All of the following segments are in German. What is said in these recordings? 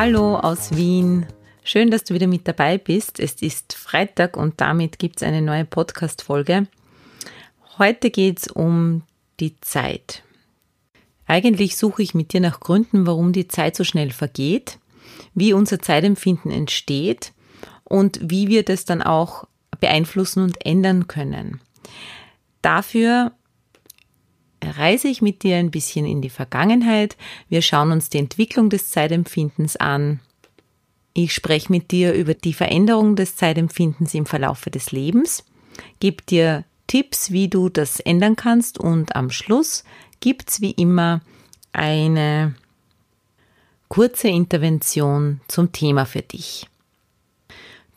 Hallo aus Wien. Schön, dass du wieder mit dabei bist. Es ist Freitag und damit gibt es eine neue Podcast-Folge. Heute geht es um die Zeit. Eigentlich suche ich mit dir nach Gründen, warum die Zeit so schnell vergeht, wie unser Zeitempfinden entsteht und wie wir das dann auch beeinflussen und ändern können. Dafür reise ich mit dir ein bisschen in die Vergangenheit. Wir schauen uns die Entwicklung des Zeitempfindens an. Ich spreche mit dir über die Veränderung des Zeitempfindens im Verlaufe des Lebens, gebe dir Tipps, wie du das ändern kannst und am Schluss gibt es wie immer eine kurze Intervention zum Thema für dich.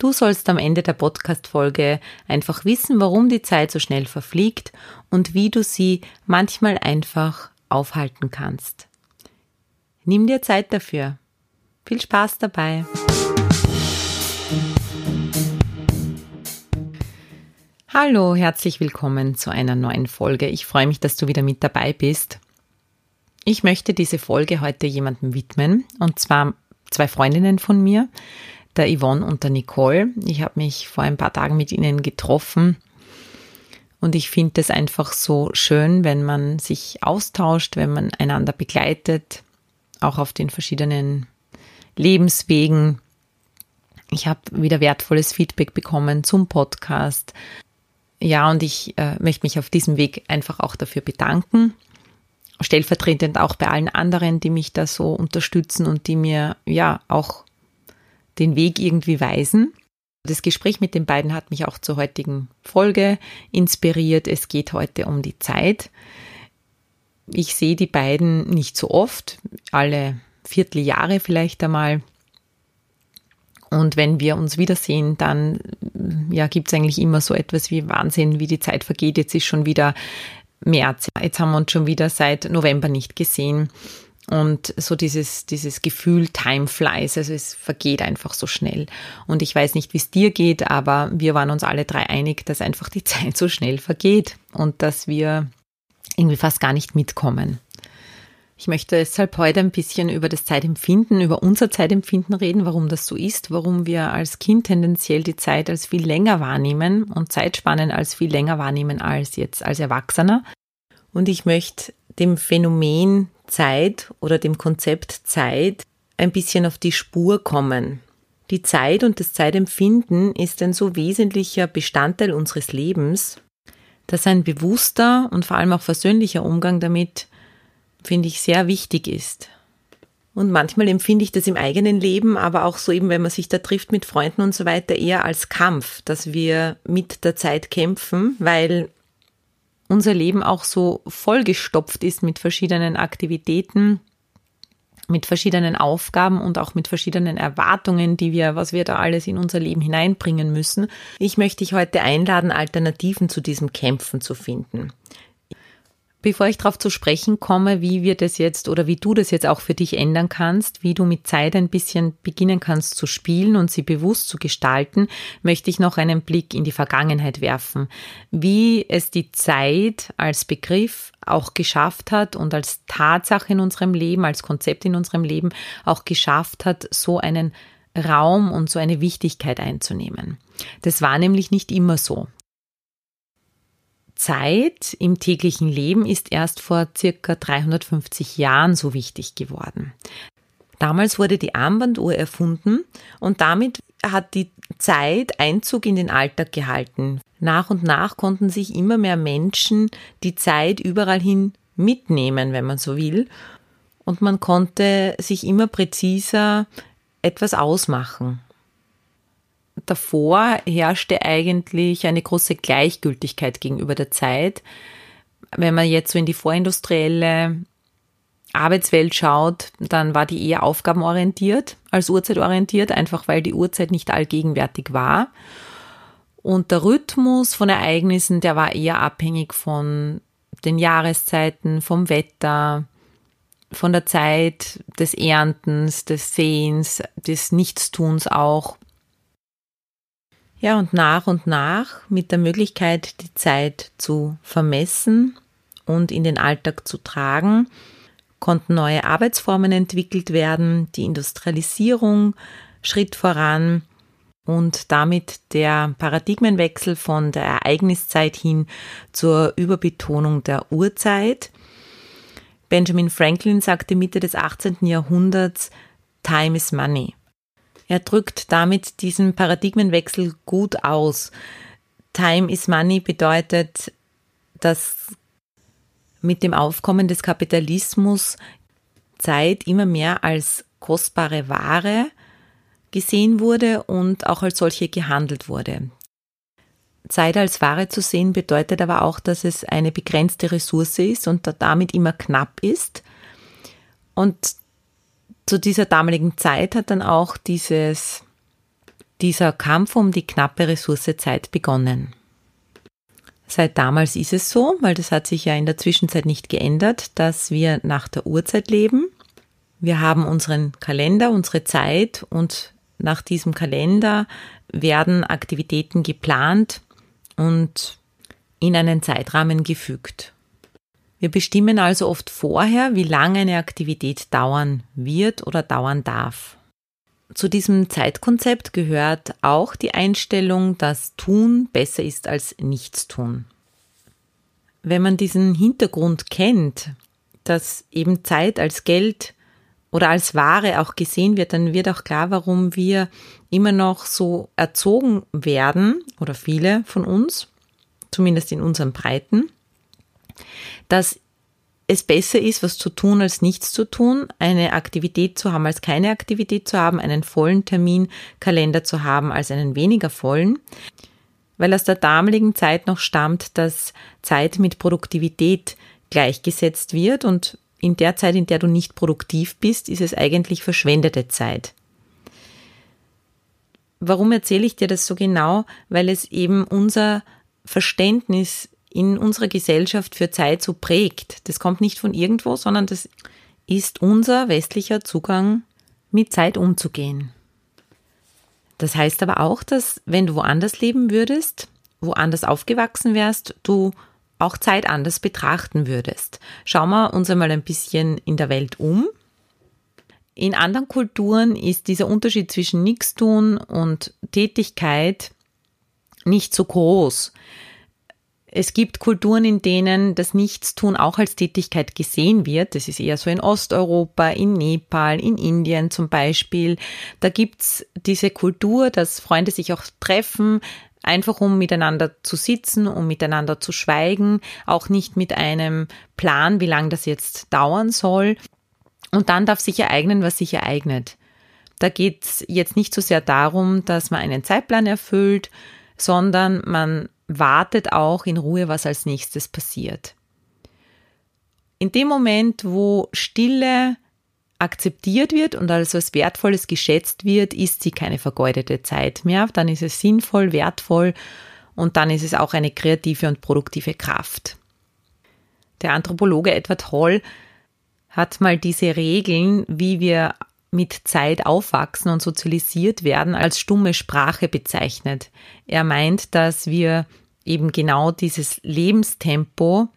Du sollst am Ende der Podcast-Folge einfach wissen, warum die Zeit so schnell verfliegt und wie du sie manchmal einfach aufhalten kannst. Nimm dir Zeit dafür. Viel Spaß dabei. Hallo, herzlich willkommen zu einer neuen Folge. Ich freue mich, dass du wieder mit dabei bist. Ich möchte diese Folge heute jemandem widmen, und zwar zwei Freundinnen von mir, der Yvonne und der Nicole. Ich habe mich vor ein paar Tagen mit ihnen getroffen und ich finde es einfach so schön, wenn man sich austauscht, wenn man einander begleitet, auch auf den verschiedenen Lebenswegen. Ich habe wieder wertvolles Feedback bekommen zum Podcast. Ja, und ich äh, möchte mich auf diesem Weg einfach auch dafür bedanken. Stellvertretend auch bei allen anderen, die mich da so unterstützen und die mir ja auch den Weg irgendwie weisen. Das Gespräch mit den beiden hat mich auch zur heutigen Folge inspiriert. Es geht heute um die Zeit. Ich sehe die beiden nicht so oft, alle Vierteljahre vielleicht einmal. Und wenn wir uns wiedersehen, dann ja, gibt es eigentlich immer so etwas wie Wahnsinn, wie die Zeit vergeht. Jetzt ist schon wieder März. Jetzt haben wir uns schon wieder seit November nicht gesehen. Und so dieses, dieses Gefühl, time flies, also es vergeht einfach so schnell. Und ich weiß nicht, wie es dir geht, aber wir waren uns alle drei einig, dass einfach die Zeit so schnell vergeht und dass wir irgendwie fast gar nicht mitkommen. Ich möchte deshalb heute ein bisschen über das Zeitempfinden, über unser Zeitempfinden reden, warum das so ist, warum wir als Kind tendenziell die Zeit als viel länger wahrnehmen und Zeitspannen als viel länger wahrnehmen als jetzt als Erwachsener. Und ich möchte dem Phänomen Zeit oder dem Konzept Zeit ein bisschen auf die Spur kommen. Die Zeit und das Zeitempfinden ist ein so wesentlicher Bestandteil unseres Lebens, dass ein bewusster und vor allem auch versöhnlicher Umgang damit, finde ich, sehr wichtig ist. Und manchmal empfinde ich das im eigenen Leben, aber auch so eben, wenn man sich da trifft mit Freunden und so weiter, eher als Kampf, dass wir mit der Zeit kämpfen, weil unser Leben auch so vollgestopft ist mit verschiedenen Aktivitäten, mit verschiedenen Aufgaben und auch mit verschiedenen Erwartungen, die wir, was wir da alles in unser Leben hineinbringen müssen. Ich möchte dich heute einladen, Alternativen zu diesem Kämpfen zu finden. Bevor ich darauf zu sprechen komme, wie wir das jetzt oder wie du das jetzt auch für dich ändern kannst, wie du mit Zeit ein bisschen beginnen kannst zu spielen und sie bewusst zu gestalten, möchte ich noch einen Blick in die Vergangenheit werfen, wie es die Zeit als Begriff auch geschafft hat und als Tatsache in unserem Leben, als Konzept in unserem Leben auch geschafft hat, so einen Raum und so eine Wichtigkeit einzunehmen. Das war nämlich nicht immer so. Zeit im täglichen Leben ist erst vor circa 350 Jahren so wichtig geworden. Damals wurde die Armbanduhr erfunden und damit hat die Zeit Einzug in den Alltag gehalten. Nach und nach konnten sich immer mehr Menschen die Zeit überall hin mitnehmen, wenn man so will. Und man konnte sich immer präziser etwas ausmachen davor herrschte eigentlich eine große Gleichgültigkeit gegenüber der Zeit. Wenn man jetzt so in die vorindustrielle Arbeitswelt schaut, dann war die eher aufgabenorientiert als uhrzeitorientiert, einfach weil die Uhrzeit nicht allgegenwärtig war. Und der Rhythmus von Ereignissen, der war eher abhängig von den Jahreszeiten, vom Wetter, von der Zeit des Erntens, des Sehens, des Nichtstuns auch. Ja, und nach und nach mit der Möglichkeit, die Zeit zu vermessen und in den Alltag zu tragen, konnten neue Arbeitsformen entwickelt werden, die Industrialisierung schritt voran und damit der Paradigmenwechsel von der Ereigniszeit hin zur Überbetonung der Uhrzeit. Benjamin Franklin sagte Mitte des 18. Jahrhunderts, Time is Money. Er drückt damit diesen Paradigmenwechsel gut aus. Time is Money bedeutet, dass mit dem Aufkommen des Kapitalismus Zeit immer mehr als kostbare Ware gesehen wurde und auch als solche gehandelt wurde. Zeit als Ware zu sehen bedeutet aber auch, dass es eine begrenzte Ressource ist und damit immer knapp ist. Und zu dieser damaligen Zeit hat dann auch dieses, dieser Kampf um die knappe Ressource Zeit begonnen. Seit damals ist es so, weil das hat sich ja in der Zwischenzeit nicht geändert, dass wir nach der Uhrzeit leben. Wir haben unseren Kalender, unsere Zeit und nach diesem Kalender werden Aktivitäten geplant und in einen Zeitrahmen gefügt. Wir bestimmen also oft vorher, wie lange eine Aktivität dauern wird oder dauern darf. Zu diesem Zeitkonzept gehört auch die Einstellung, dass Tun besser ist als Nichtstun. Wenn man diesen Hintergrund kennt, dass eben Zeit als Geld oder als Ware auch gesehen wird, dann wird auch klar, warum wir immer noch so erzogen werden, oder viele von uns, zumindest in unseren Breiten, dass es besser ist, was zu tun, als nichts zu tun, eine Aktivität zu haben, als keine Aktivität zu haben, einen vollen Terminkalender zu haben, als einen weniger vollen, weil aus der damaligen Zeit noch stammt, dass Zeit mit Produktivität gleichgesetzt wird und in der Zeit, in der du nicht produktiv bist, ist es eigentlich verschwendete Zeit. Warum erzähle ich dir das so genau? Weil es eben unser Verständnis in unserer Gesellschaft für Zeit so prägt. Das kommt nicht von irgendwo, sondern das ist unser westlicher Zugang, mit Zeit umzugehen. Das heißt aber auch, dass wenn du woanders leben würdest, woanders aufgewachsen wärst, du auch Zeit anders betrachten würdest. Schauen wir uns einmal ein bisschen in der Welt um. In anderen Kulturen ist dieser Unterschied zwischen Nichtstun und Tätigkeit nicht so groß. Es gibt Kulturen, in denen das Nichtstun auch als Tätigkeit gesehen wird. Das ist eher so in Osteuropa, in Nepal, in Indien zum Beispiel. Da gibt's diese Kultur, dass Freunde sich auch treffen, einfach um miteinander zu sitzen, um miteinander zu schweigen, auch nicht mit einem Plan, wie lange das jetzt dauern soll. Und dann darf sich ereignen, was sich ereignet. Da geht's jetzt nicht so sehr darum, dass man einen Zeitplan erfüllt, sondern man wartet auch in Ruhe, was als nächstes passiert. In dem Moment, wo Stille akzeptiert wird und als was Wertvolles geschätzt wird, ist sie keine vergeudete Zeit mehr. Dann ist es sinnvoll, wertvoll und dann ist es auch eine kreative und produktive Kraft. Der Anthropologe Edward Hall hat mal diese Regeln, wie wir mit Zeit aufwachsen und sozialisiert werden, als stumme Sprache bezeichnet. Er meint, dass wir eben genau dieses Lebenstempo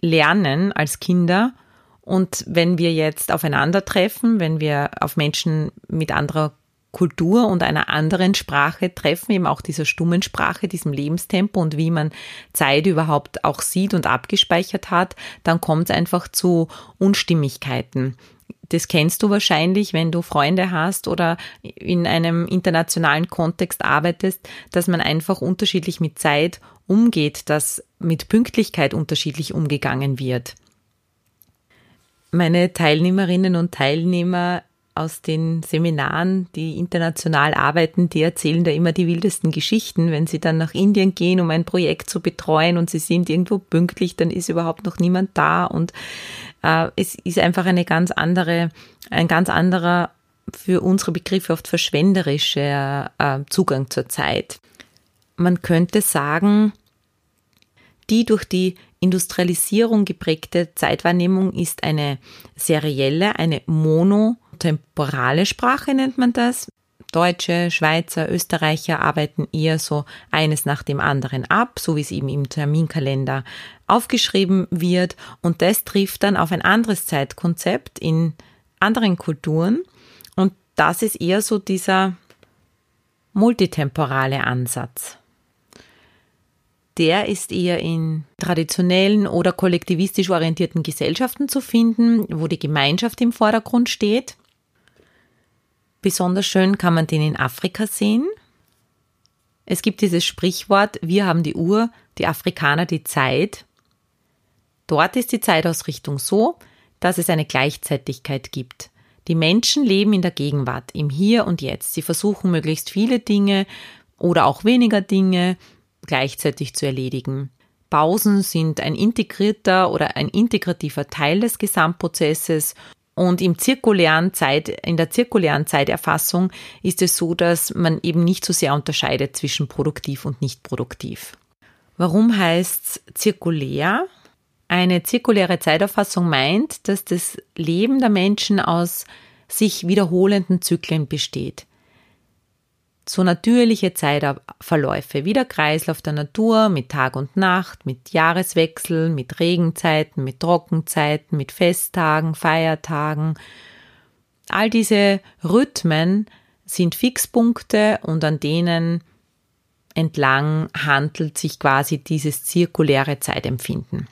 lernen als Kinder. Und wenn wir jetzt aufeinandertreffen, wenn wir auf Menschen mit anderer Kultur und einer anderen Sprache treffen, eben auch dieser stummen Sprache, diesem Lebenstempo und wie man Zeit überhaupt auch sieht und abgespeichert hat, dann kommt es einfach zu Unstimmigkeiten das kennst du wahrscheinlich, wenn du Freunde hast oder in einem internationalen Kontext arbeitest, dass man einfach unterschiedlich mit Zeit umgeht, dass mit Pünktlichkeit unterschiedlich umgegangen wird. Meine Teilnehmerinnen und Teilnehmer aus den Seminaren, die international arbeiten, die erzählen da immer die wildesten Geschichten. Wenn sie dann nach Indien gehen, um ein Projekt zu betreuen und sie sind irgendwo pünktlich, dann ist überhaupt noch niemand da und äh, es ist einfach eine ganz andere, ein ganz anderer für unsere Begriffe oft verschwenderischer äh, Zugang zur Zeit. Man könnte sagen, die durch die Industrialisierung geprägte Zeitwahrnehmung ist eine serielle, eine monotemporale Sprache nennt man das. Deutsche, Schweizer, Österreicher arbeiten eher so eines nach dem anderen ab, so wie es eben im Terminkalender aufgeschrieben wird. Und das trifft dann auf ein anderes Zeitkonzept in anderen Kulturen. Und das ist eher so dieser multitemporale Ansatz. Der ist eher in traditionellen oder kollektivistisch orientierten Gesellschaften zu finden, wo die Gemeinschaft im Vordergrund steht. Besonders schön kann man den in Afrika sehen. Es gibt dieses Sprichwort, wir haben die Uhr, die Afrikaner die Zeit. Dort ist die Zeitausrichtung so, dass es eine Gleichzeitigkeit gibt. Die Menschen leben in der Gegenwart, im Hier und Jetzt. Sie versuchen möglichst viele Dinge oder auch weniger Dinge gleichzeitig zu erledigen. Pausen sind ein integrierter oder ein integrativer Teil des Gesamtprozesses und im zirkulären Zeit, in der zirkulären Zeiterfassung ist es so, dass man eben nicht so sehr unterscheidet zwischen produktiv und nicht produktiv. Warum heißt zirkulär? Eine zirkuläre Zeiterfassung meint, dass das Leben der Menschen aus sich wiederholenden Zyklen besteht so natürliche Zeitverläufe, wie der Kreislauf der Natur mit Tag und Nacht, mit Jahreswechsel, mit Regenzeiten, mit Trockenzeiten, mit Festtagen, Feiertagen. All diese Rhythmen sind Fixpunkte und an denen entlang handelt sich quasi dieses zirkuläre Zeitempfinden.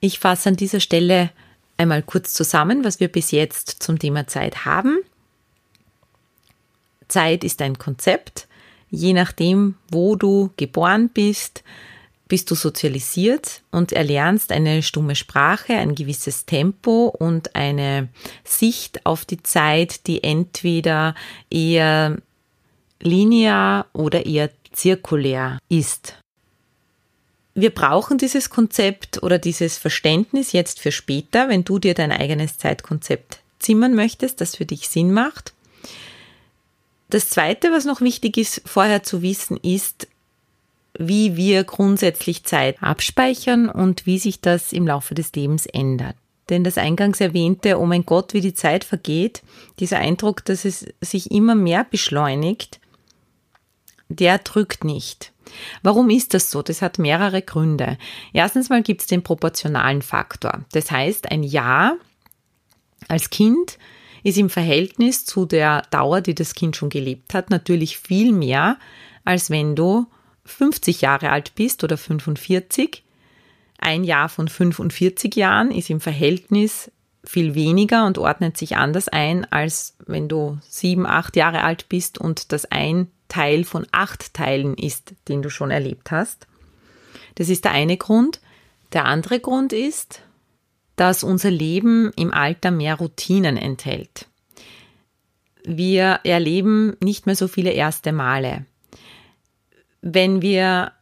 Ich fasse an dieser Stelle einmal kurz zusammen, was wir bis jetzt zum Thema Zeit haben. Zeit ist ein Konzept. Je nachdem, wo du geboren bist, bist du sozialisiert und erlernst eine stumme Sprache, ein gewisses Tempo und eine Sicht auf die Zeit, die entweder eher linear oder eher zirkulär ist. Wir brauchen dieses Konzept oder dieses Verständnis jetzt für später, wenn du dir dein eigenes Zeitkonzept zimmern möchtest, das für dich Sinn macht. Das Zweite, was noch wichtig ist, vorher zu wissen, ist, wie wir grundsätzlich Zeit abspeichern und wie sich das im Laufe des Lebens ändert. Denn das eingangs erwähnte, oh mein Gott, wie die Zeit vergeht, dieser Eindruck, dass es sich immer mehr beschleunigt, der drückt nicht. Warum ist das so? Das hat mehrere Gründe. Erstens mal gibt es den proportionalen Faktor. Das heißt, ein Jahr als Kind ist im Verhältnis zu der Dauer, die das Kind schon gelebt hat, natürlich viel mehr, als wenn du 50 Jahre alt bist oder 45. Ein Jahr von 45 Jahren ist im Verhältnis viel weniger und ordnet sich anders ein, als wenn du sieben, acht Jahre alt bist und das ein Teil von acht Teilen ist, den du schon erlebt hast. Das ist der eine Grund. Der andere Grund ist, dass unser Leben im Alter mehr Routinen enthält. Wir erleben nicht mehr so viele erste Male. Wenn wir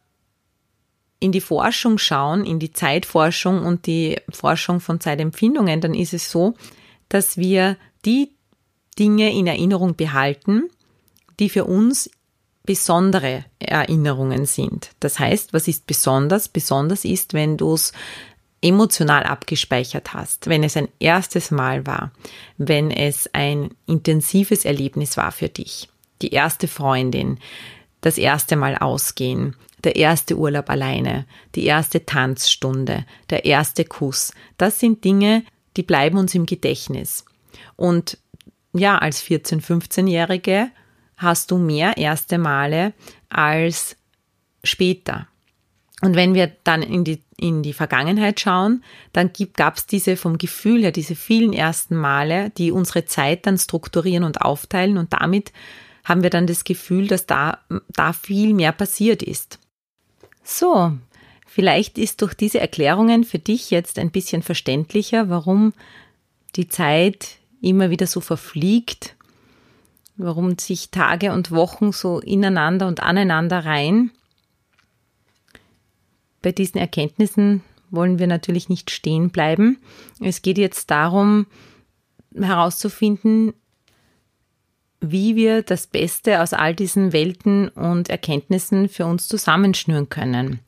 in die Forschung schauen, in die Zeitforschung und die Forschung von Zeitempfindungen, dann ist es so, dass wir die Dinge in Erinnerung behalten, die für uns besondere Erinnerungen sind. Das heißt, was ist besonders? Besonders ist, wenn du es emotional abgespeichert hast, wenn es ein erstes Mal war, wenn es ein intensives Erlebnis war für dich, die erste Freundin, das erste Mal ausgehen, der erste Urlaub alleine, die erste Tanzstunde, der erste Kuss, das sind Dinge, die bleiben uns im Gedächtnis. Und ja, als 14-, 15-Jährige hast du mehr erste Male als später. Und wenn wir dann in die, in die Vergangenheit schauen, dann gab es diese vom Gefühl her, diese vielen ersten Male, die unsere Zeit dann strukturieren und aufteilen und damit haben wir dann das Gefühl, dass da, da viel mehr passiert ist. So, vielleicht ist durch diese Erklärungen für dich jetzt ein bisschen verständlicher, warum die Zeit immer wieder so verfliegt, warum sich Tage und Wochen so ineinander und aneinander reihen. Bei diesen Erkenntnissen wollen wir natürlich nicht stehen bleiben. Es geht jetzt darum, herauszufinden, wie wir das Beste aus all diesen Welten und Erkenntnissen für uns zusammenschnüren können.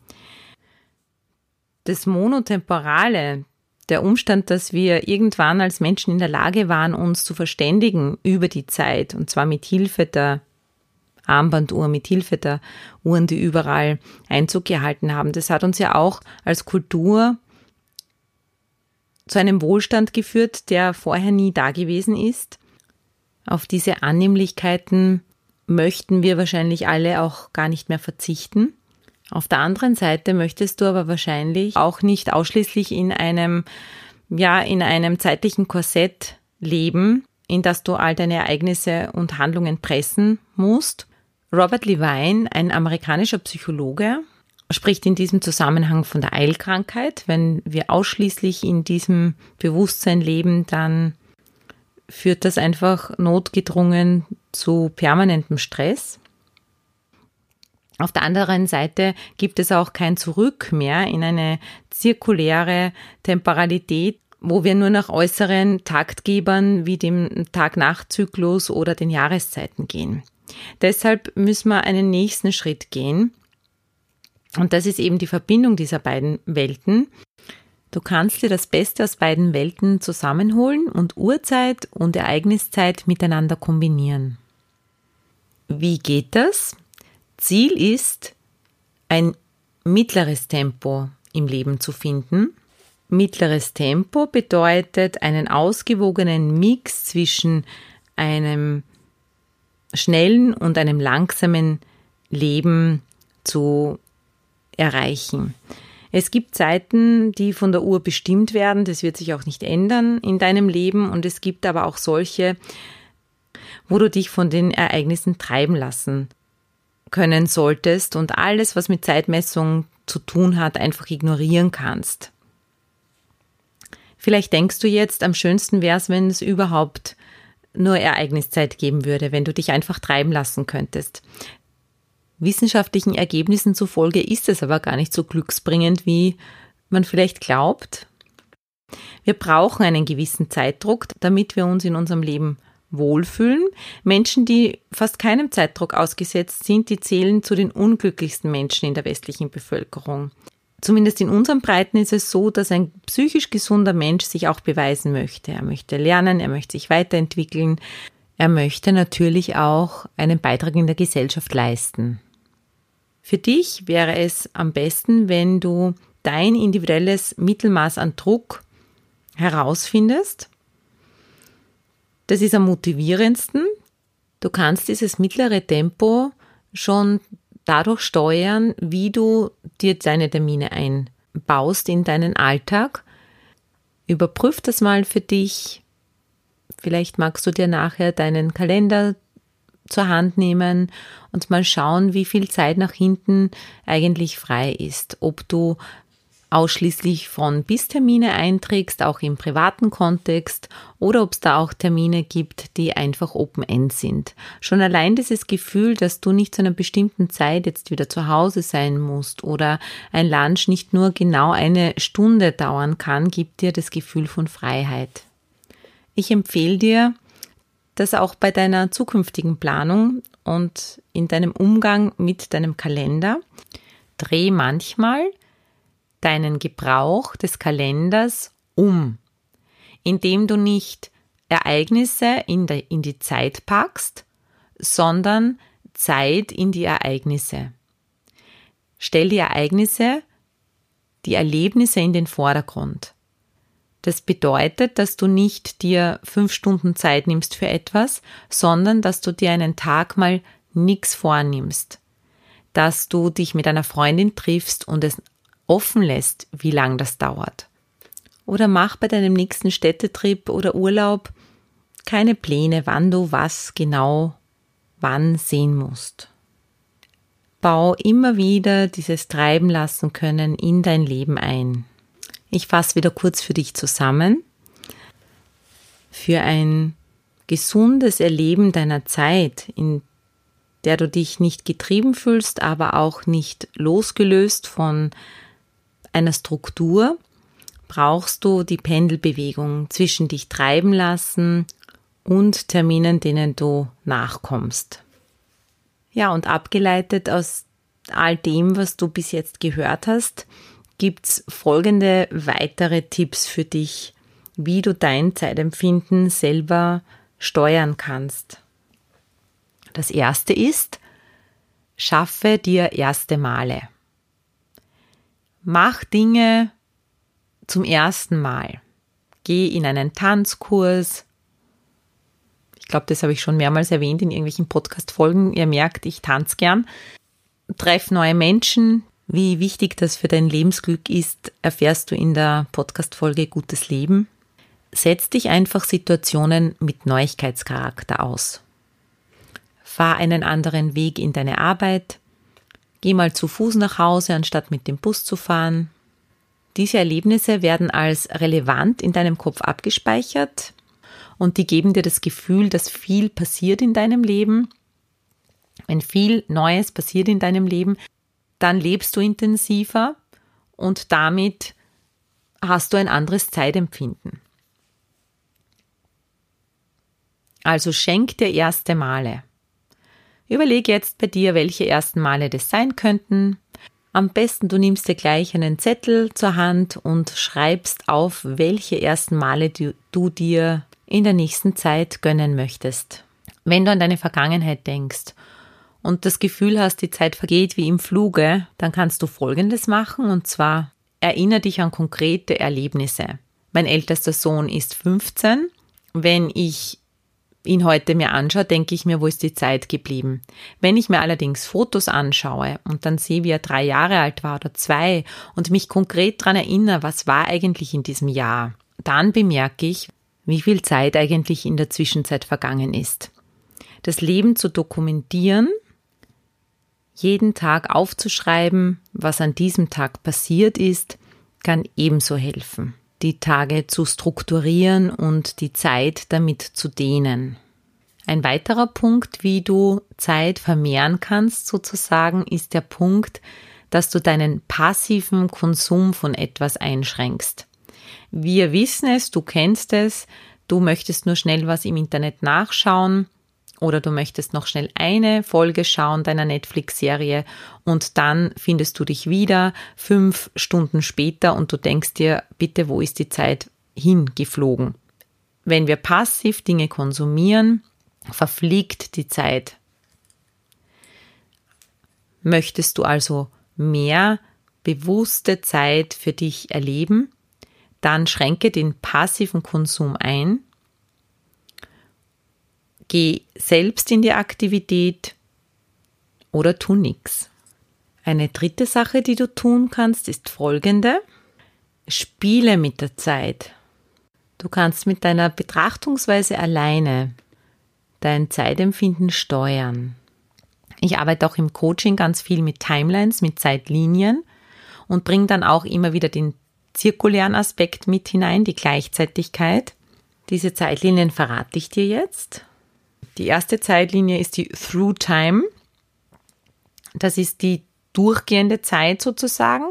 Das Monotemporale, der Umstand, dass wir irgendwann als Menschen in der Lage waren, uns zu verständigen über die Zeit, und zwar mit Hilfe der Armbanduhr, mit Hilfe der Uhren, die überall Einzug gehalten haben, das hat uns ja auch als Kultur zu einem Wohlstand geführt, der vorher nie da gewesen ist. Auf diese Annehmlichkeiten möchten wir wahrscheinlich alle auch gar nicht mehr verzichten. Auf der anderen Seite möchtest du aber wahrscheinlich auch nicht ausschließlich in einem, ja, in einem zeitlichen Korsett leben, in das du all deine Ereignisse und Handlungen pressen musst. Robert Levine, ein amerikanischer Psychologe, spricht in diesem Zusammenhang von der Eilkrankheit. Wenn wir ausschließlich in diesem Bewusstsein leben, dann führt das einfach notgedrungen zu permanentem Stress. Auf der anderen Seite gibt es auch kein Zurück mehr in eine zirkuläre Temporalität, wo wir nur nach äußeren Taktgebern wie dem Tag-Nacht-Zyklus oder den Jahreszeiten gehen. Deshalb müssen wir einen nächsten Schritt gehen und das ist eben die Verbindung dieser beiden Welten. Du kannst dir das Beste aus beiden Welten zusammenholen und Uhrzeit und Ereigniszeit miteinander kombinieren. Wie geht das? Ziel ist, ein mittleres Tempo im Leben zu finden. Mittleres Tempo bedeutet einen ausgewogenen Mix zwischen einem schnellen und einem langsamen Leben zu erreichen. Es gibt Zeiten, die von der Uhr bestimmt werden, das wird sich auch nicht ändern in deinem Leben und es gibt aber auch solche, wo du dich von den Ereignissen treiben lassen können solltest und alles, was mit Zeitmessung zu tun hat, einfach ignorieren kannst. Vielleicht denkst du jetzt, am schönsten wäre es, wenn es überhaupt nur Ereigniszeit geben würde, wenn du dich einfach treiben lassen könntest. Wissenschaftlichen Ergebnissen zufolge ist es aber gar nicht so glücksbringend, wie man vielleicht glaubt. Wir brauchen einen gewissen Zeitdruck, damit wir uns in unserem Leben wohlfühlen. Menschen, die fast keinem Zeitdruck ausgesetzt sind, die zählen zu den unglücklichsten Menschen in der westlichen Bevölkerung. Zumindest in unseren Breiten ist es so, dass ein psychisch gesunder Mensch sich auch beweisen möchte. Er möchte lernen, er möchte sich weiterentwickeln, er möchte natürlich auch einen Beitrag in der Gesellschaft leisten. Für dich wäre es am besten, wenn du dein individuelles Mittelmaß an Druck herausfindest. Das ist am motivierendsten. Du kannst dieses mittlere Tempo schon dadurch steuern, wie du dir deine Termine einbaust in deinen Alltag. Überprüf das mal für dich. Vielleicht magst du dir nachher deinen Kalender zur Hand nehmen und mal schauen, wie viel Zeit nach hinten eigentlich frei ist. Ob du ausschließlich von bis Termine einträgst, auch im privaten Kontext, oder ob es da auch Termine gibt, die einfach Open-End sind. Schon allein dieses Gefühl, dass du nicht zu einer bestimmten Zeit jetzt wieder zu Hause sein musst oder ein Lunch nicht nur genau eine Stunde dauern kann, gibt dir das Gefühl von Freiheit. Ich empfehle dir, dass auch bei deiner zukünftigen Planung und in deinem Umgang mit deinem Kalender dreh manchmal deinen Gebrauch des Kalenders um, indem du nicht Ereignisse in, der, in die Zeit packst, sondern Zeit in die Ereignisse. Stell die Ereignisse, die Erlebnisse in den Vordergrund. Das bedeutet, dass du nicht dir fünf Stunden Zeit nimmst für etwas, sondern dass du dir einen Tag mal nichts vornimmst. Dass du dich mit einer Freundin triffst und es offen lässt, wie lang das dauert. Oder mach bei deinem nächsten Städtetrip oder Urlaub keine Pläne, wann du was genau wann sehen musst. Bau immer wieder dieses Treiben lassen können in dein Leben ein. Ich fasse wieder kurz für dich zusammen. Für für ein gesundes Erleben deiner Zeit, in der du dich nicht getrieben fühlst, aber auch nicht losgelöst von einer Struktur, brauchst du die Pendelbewegung zwischen dich treiben lassen und Terminen, denen du nachkommst. Ja, und abgeleitet aus all dem, was du bis jetzt gehört hast, gibt's folgende weitere Tipps für dich, wie du dein Zeitempfinden selber steuern kannst. Das erste ist, schaffe dir erste Male. Mach Dinge zum ersten Mal. Geh in einen Tanzkurs. Ich glaube, das habe ich schon mehrmals erwähnt in irgendwelchen Podcast-Folgen. Ihr merkt, ich tanze gern. Treff neue Menschen. Wie wichtig das für dein Lebensglück ist, erfährst du in der Podcast-Folge Gutes Leben. Setz dich einfach Situationen mit Neuigkeitscharakter aus. Fahr einen anderen Weg in deine Arbeit. Geh mal zu Fuß nach Hause, anstatt mit dem Bus zu fahren. Diese Erlebnisse werden als relevant in deinem Kopf abgespeichert und die geben dir das Gefühl, dass viel passiert in deinem Leben. Wenn viel Neues passiert in deinem Leben, dann lebst du intensiver und damit hast du ein anderes Zeitempfinden. Also schenk dir erste Male. Überleg jetzt bei dir, welche ersten Male das sein könnten. Am besten du nimmst dir gleich einen Zettel zur Hand und schreibst auf, welche ersten Male du, du dir in der nächsten Zeit gönnen möchtest. Wenn du an deine Vergangenheit denkst und das Gefühl hast, die Zeit vergeht wie im Fluge, dann kannst du Folgendes machen und zwar erinnere dich an konkrete Erlebnisse. Mein ältester Sohn ist 15. Wenn ich ihn heute mir anschaue, denke ich mir, wo ist die Zeit geblieben? Wenn ich mir allerdings Fotos anschaue und dann sehe, wie er drei Jahre alt war oder zwei und mich konkret daran erinnere, was war eigentlich in diesem Jahr, dann bemerke ich, wie viel Zeit eigentlich in der Zwischenzeit vergangen ist. Das Leben zu dokumentieren, jeden Tag aufzuschreiben, was an diesem Tag passiert ist, kann ebenso helfen die Tage zu strukturieren und die Zeit damit zu dehnen. Ein weiterer Punkt, wie du Zeit vermehren kannst, sozusagen, ist der Punkt, dass du deinen passiven Konsum von etwas einschränkst. Wir wissen es, du kennst es, du möchtest nur schnell was im Internet nachschauen, oder du möchtest noch schnell eine Folge schauen deiner Netflix-Serie und dann findest du dich wieder fünf Stunden später und du denkst dir, bitte, wo ist die Zeit hingeflogen? Wenn wir passiv Dinge konsumieren, verfliegt die Zeit. Möchtest du also mehr bewusste Zeit für dich erleben, dann schränke den passiven Konsum ein geh selbst in die Aktivität oder tu nichts. Eine dritte Sache, die du tun kannst, ist folgende. Spiele mit der Zeit. Du kannst mit deiner Betrachtungsweise alleine dein Zeitempfinden steuern. Ich arbeite auch im Coaching ganz viel mit Timelines, mit Zeitlinien und bringe dann auch immer wieder den zirkulären Aspekt mit hinein, die Gleichzeitigkeit. Diese Zeitlinien verrate ich dir jetzt. Die erste Zeitlinie ist die Through Time. Das ist die durchgehende Zeit sozusagen.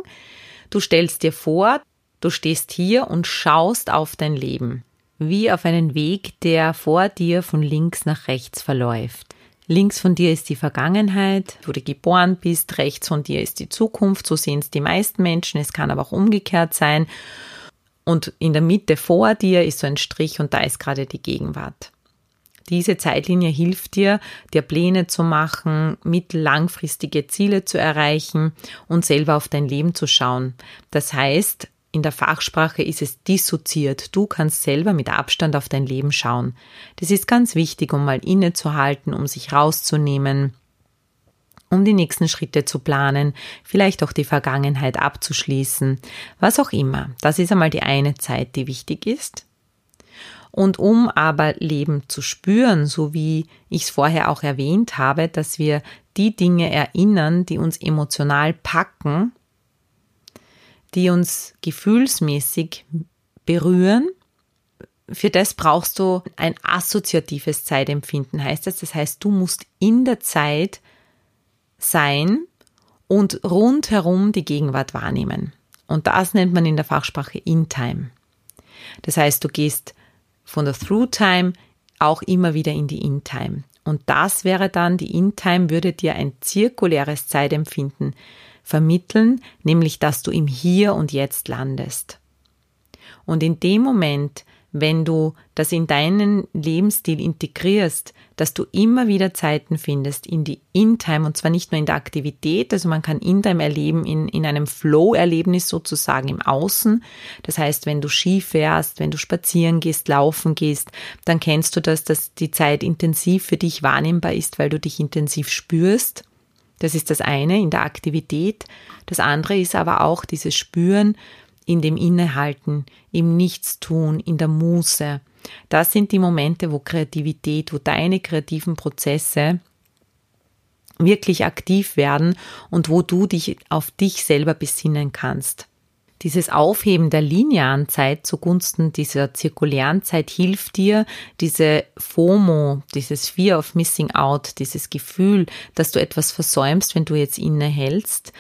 Du stellst dir vor, du stehst hier und schaust auf dein Leben, wie auf einen Weg, der vor dir von links nach rechts verläuft. Links von dir ist die Vergangenheit, wo du geboren bist, rechts von dir ist die Zukunft, so sehen es die meisten Menschen, es kann aber auch umgekehrt sein. Und in der Mitte vor dir ist so ein Strich und da ist gerade die Gegenwart. Diese Zeitlinie hilft dir, dir Pläne zu machen, mittellangfristige Ziele zu erreichen und selber auf dein Leben zu schauen. Das heißt, in der Fachsprache ist es dissoziiert. Du kannst selber mit Abstand auf dein Leben schauen. Das ist ganz wichtig, um mal innezuhalten, um sich rauszunehmen, um die nächsten Schritte zu planen, vielleicht auch die Vergangenheit abzuschließen, was auch immer. Das ist einmal die eine Zeit, die wichtig ist. Und um aber Leben zu spüren, so wie ich es vorher auch erwähnt habe, dass wir die Dinge erinnern, die uns emotional packen, die uns gefühlsmäßig berühren, für das brauchst du ein assoziatives Zeitempfinden, heißt das. Das heißt, du musst in der Zeit sein und rundherum die Gegenwart wahrnehmen. Und das nennt man in der Fachsprache In-Time. Das heißt, du gehst von der Through-Time auch immer wieder in die In-Time. Und das wäre dann, die In-Time würde dir ein zirkuläres Zeitempfinden vermitteln, nämlich dass du im Hier und Jetzt landest. Und in dem Moment, wenn du das in deinen Lebensstil integrierst, dass du immer wieder Zeiten findest in die In-Time und zwar nicht nur in der Aktivität, also man kann In-Time erleben in, in einem Flow-Erlebnis sozusagen im Außen. Das heißt, wenn du Ski fährst, wenn du spazieren gehst, laufen gehst, dann kennst du das, dass die Zeit intensiv für dich wahrnehmbar ist, weil du dich intensiv spürst. Das ist das eine in der Aktivität. Das andere ist aber auch dieses Spüren, in dem Innehalten, im Nichtstun, in der Muße. Das sind die Momente, wo Kreativität, wo deine kreativen Prozesse wirklich aktiv werden und wo du dich auf dich selber besinnen kannst. Dieses Aufheben der linearen Zeit zugunsten dieser zirkulären Zeit hilft dir, diese FOMO, dieses Fear of Missing Out, dieses Gefühl, dass du etwas versäumst, wenn du jetzt innehältst,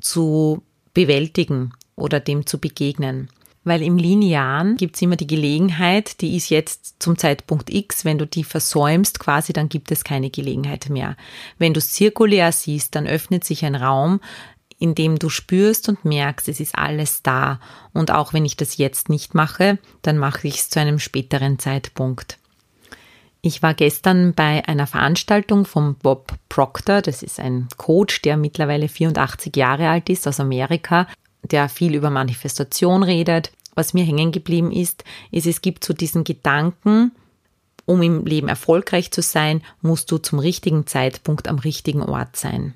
zu bewältigen oder dem zu begegnen. Weil im Linearen gibt's immer die Gelegenheit, die ist jetzt zum Zeitpunkt X, wenn du die versäumst quasi, dann gibt es keine Gelegenheit mehr. Wenn du es zirkulär siehst, dann öffnet sich ein Raum, in dem du spürst und merkst, es ist alles da. Und auch wenn ich das jetzt nicht mache, dann mache ich es zu einem späteren Zeitpunkt. Ich war gestern bei einer Veranstaltung von Bob Proctor, das ist ein Coach, der mittlerweile 84 Jahre alt ist aus Amerika der viel über Manifestation redet. Was mir hängen geblieben ist, ist, es gibt so diesen Gedanken, um im Leben erfolgreich zu sein, musst du zum richtigen Zeitpunkt am richtigen Ort sein.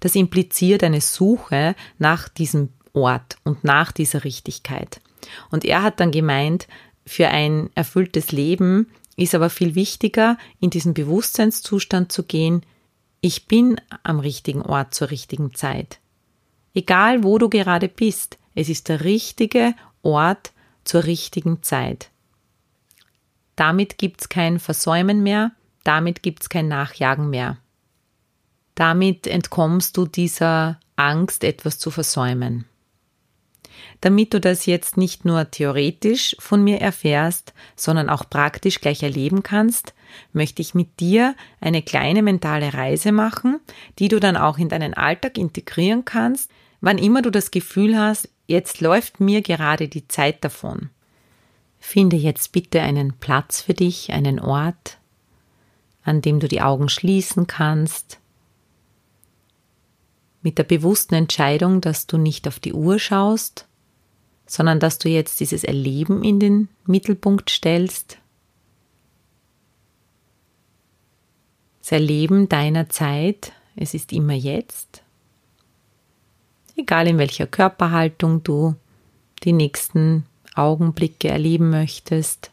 Das impliziert eine Suche nach diesem Ort und nach dieser Richtigkeit. Und er hat dann gemeint, für ein erfülltes Leben ist aber viel wichtiger, in diesen Bewusstseinszustand zu gehen, ich bin am richtigen Ort zur richtigen Zeit. Egal wo du gerade bist, es ist der richtige Ort zur richtigen Zeit. Damit gibt's kein Versäumen mehr, damit gibt's kein Nachjagen mehr. Damit entkommst du dieser Angst, etwas zu versäumen. Damit du das jetzt nicht nur theoretisch von mir erfährst, sondern auch praktisch gleich erleben kannst, möchte ich mit dir eine kleine mentale Reise machen, die du dann auch in deinen Alltag integrieren kannst, wann immer du das Gefühl hast, jetzt läuft mir gerade die Zeit davon. Finde jetzt bitte einen Platz für dich, einen Ort, an dem du die Augen schließen kannst, mit der bewussten Entscheidung, dass du nicht auf die Uhr schaust, sondern dass du jetzt dieses Erleben in den Mittelpunkt stellst, das Erleben deiner Zeit, es ist immer jetzt, egal in welcher Körperhaltung du die nächsten Augenblicke erleben möchtest.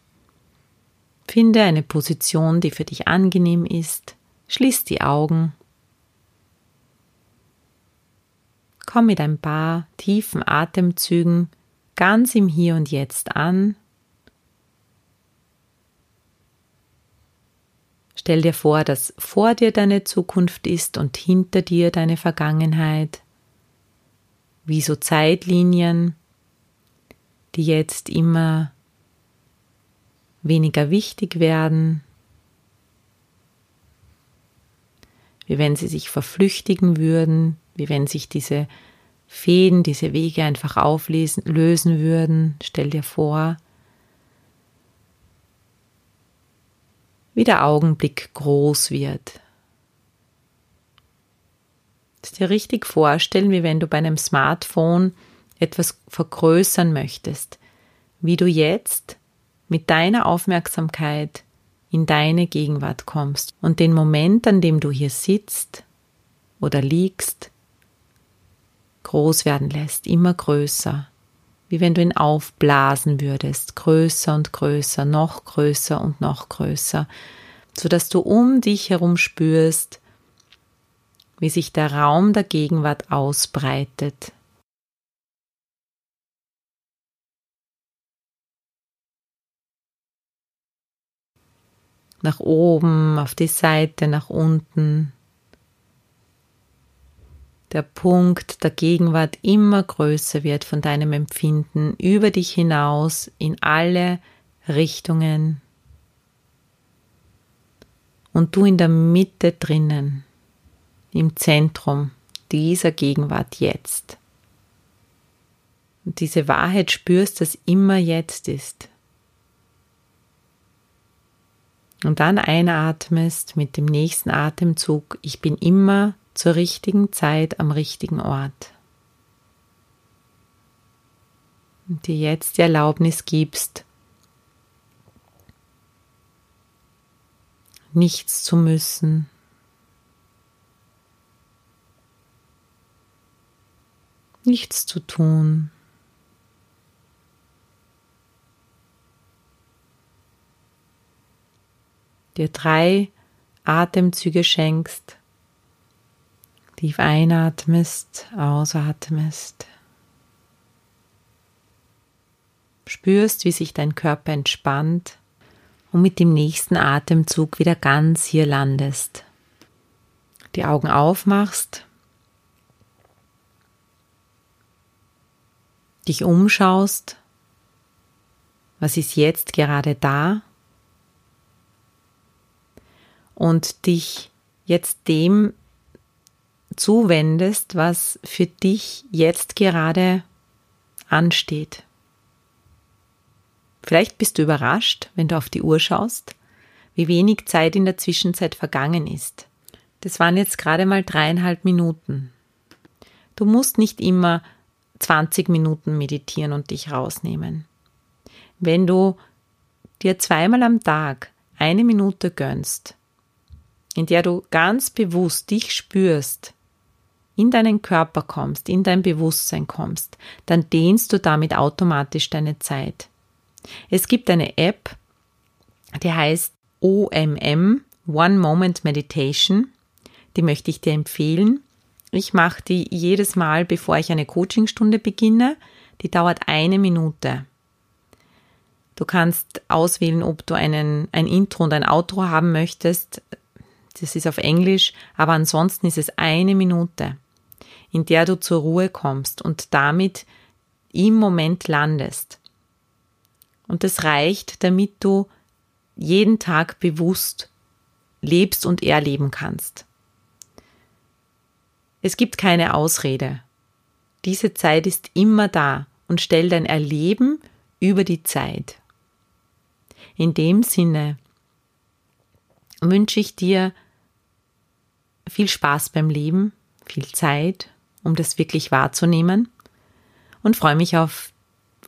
Finde eine Position, die für dich angenehm ist. Schließ die Augen. Komm mit ein paar tiefen Atemzügen ganz im Hier und Jetzt an. Stell dir vor, dass vor dir deine Zukunft ist und hinter dir deine Vergangenheit wie so Zeitlinien, die jetzt immer weniger wichtig werden, wie wenn sie sich verflüchtigen würden, wie wenn sich diese Fäden, diese Wege einfach auflösen lösen würden. Stell dir vor, wie der Augenblick groß wird, dir richtig vorstellen, wie wenn du bei einem Smartphone etwas vergrößern möchtest, wie du jetzt mit deiner Aufmerksamkeit in deine Gegenwart kommst und den Moment, an dem du hier sitzt oder liegst, groß werden lässt, immer größer, wie wenn du ihn aufblasen würdest, größer und größer, noch größer und noch größer, so dass du um dich herum spürst, wie sich der Raum der Gegenwart ausbreitet, nach oben, auf die Seite, nach unten. Der Punkt der Gegenwart immer größer wird von deinem Empfinden über dich hinaus in alle Richtungen. Und du in der Mitte drinnen, im Zentrum dieser Gegenwart jetzt. Und diese Wahrheit spürst, dass immer jetzt ist. Und dann einatmest mit dem nächsten Atemzug, ich bin immer zur richtigen Zeit am richtigen Ort. Und dir jetzt die Erlaubnis gibst, nichts zu müssen, nichts zu tun. dir drei Atemzüge schenkst, tief einatmest, ausatmest. Spürst, wie sich dein Körper entspannt und mit dem nächsten Atemzug wieder ganz hier landest. Die Augen aufmachst, dich umschaust, was ist jetzt gerade da und dich jetzt dem zuwendest, was für dich jetzt gerade ansteht. Vielleicht bist du überrascht, wenn du auf die Uhr schaust, wie wenig Zeit in der Zwischenzeit vergangen ist. Das waren jetzt gerade mal dreieinhalb Minuten. Du musst nicht immer 20 Minuten meditieren und dich rausnehmen. Wenn du dir zweimal am Tag eine Minute gönnst, in der du ganz bewusst dich spürst, in deinen Körper kommst, in dein Bewusstsein kommst, dann dehnst du damit automatisch deine Zeit. Es gibt eine App, die heißt OMM, One Moment Meditation. Die möchte ich dir empfehlen. Ich mache die jedes Mal, bevor ich eine Coachingstunde beginne. Die dauert eine Minute. Du kannst auswählen, ob du einen, ein Intro und ein Outro haben möchtest. Das ist auf Englisch, aber ansonsten ist es eine Minute, in der du zur Ruhe kommst und damit im Moment landest. Und das reicht, damit du jeden Tag bewusst lebst und erleben kannst. Es gibt keine Ausrede. Diese Zeit ist immer da und stell dein Erleben über die Zeit. In dem Sinne wünsche ich dir viel Spaß beim Leben, viel Zeit, um das wirklich wahrzunehmen und freue mich auf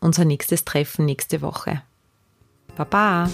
unser nächstes Treffen nächste Woche. Baba!